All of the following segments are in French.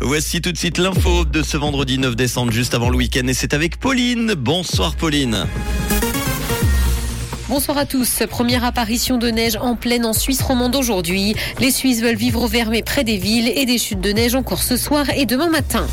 Voici tout de suite l'info de ce vendredi 9 décembre, juste avant le week-end. Et c'est avec Pauline. Bonsoir, Pauline. Bonsoir à tous. Première apparition de neige en pleine en Suisse romande aujourd'hui. Les Suisses veulent vivre au vert près des villes et des chutes de neige encore ce soir et demain matin.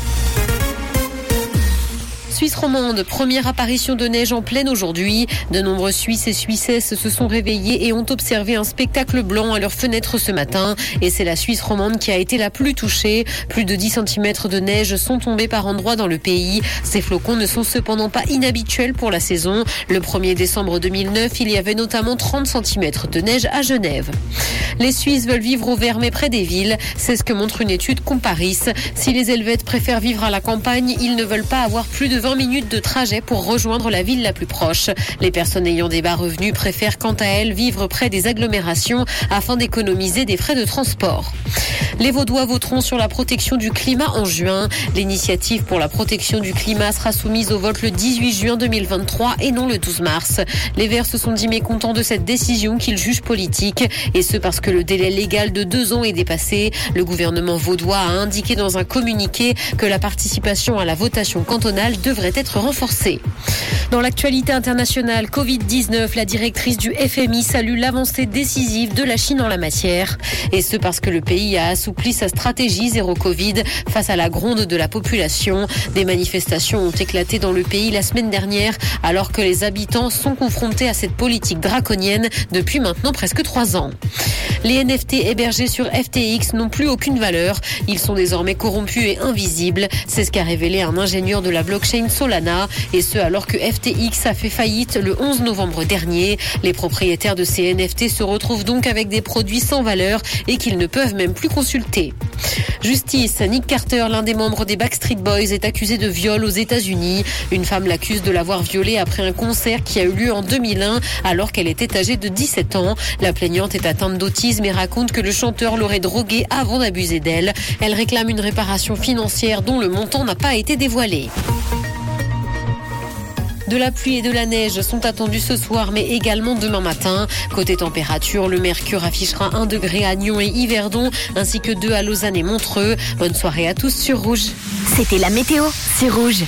Suisse romande, première apparition de neige en pleine aujourd'hui. De nombreux Suisses et Suissesses se sont réveillés et ont observé un spectacle blanc à leurs fenêtres ce matin. Et c'est la Suisse romande qui a été la plus touchée. Plus de 10 cm de neige sont tombés par endroits dans le pays. Ces flocons ne sont cependant pas inhabituels pour la saison. Le 1er décembre 2009, il y avait notamment 30 cm de neige à Genève. Les Suisses veulent vivre au vert mais près des villes. C'est ce que montre une étude Comparis. Si les Helvètes préfèrent vivre à la campagne, ils ne veulent pas avoir plus de 20 minutes de trajet pour rejoindre la ville la plus proche. Les personnes ayant des bas revenus préfèrent quant à elles vivre près des agglomérations afin d'économiser des frais de transport. Les Vaudois voteront sur la protection du climat en juin. L'initiative pour la protection du climat sera soumise au vote le 18 juin 2023 et non le 12 mars. Les Verts se sont dit mécontents de cette décision qu'ils jugent politique et ce parce que le délai légal de deux ans est dépassé. Le gouvernement vaudois a indiqué dans un communiqué que la participation à la votation cantonale devrait être renforcée. Dans l'actualité internationale, Covid-19, la directrice du FMI salue l'avancée décisive de la Chine en la matière. Et ce parce que le pays a sa stratégie zéro Covid face à la gronde de la population. Des manifestations ont éclaté dans le pays la semaine dernière alors que les habitants sont confrontés à cette politique draconienne depuis maintenant presque trois ans. Les NFT hébergés sur FTX n'ont plus aucune valeur. Ils sont désormais corrompus et invisibles. C'est ce qu'a révélé un ingénieur de la blockchain Solana. Et ce alors que FTX a fait faillite le 11 novembre dernier. Les propriétaires de ces NFT se retrouvent donc avec des produits sans valeur et qu'ils ne peuvent même plus consulter. Justice, Nick Carter, l'un des membres des Backstreet Boys, est accusé de viol aux États-Unis. Une femme l'accuse de l'avoir violé après un concert qui a eu lieu en 2001 alors qu'elle était âgée de 17 ans. La plaignante est atteinte d'autisme et raconte que le chanteur l'aurait droguée avant d'abuser d'elle. Elle réclame une réparation financière dont le montant n'a pas été dévoilé. De la pluie et de la neige sont attendus ce soir, mais également demain matin. Côté température, le mercure affichera 1 degré à Nyon et Yverdon, ainsi que 2 à Lausanne et Montreux. Bonne soirée à tous sur Rouge. C'était la météo, c'est Rouge.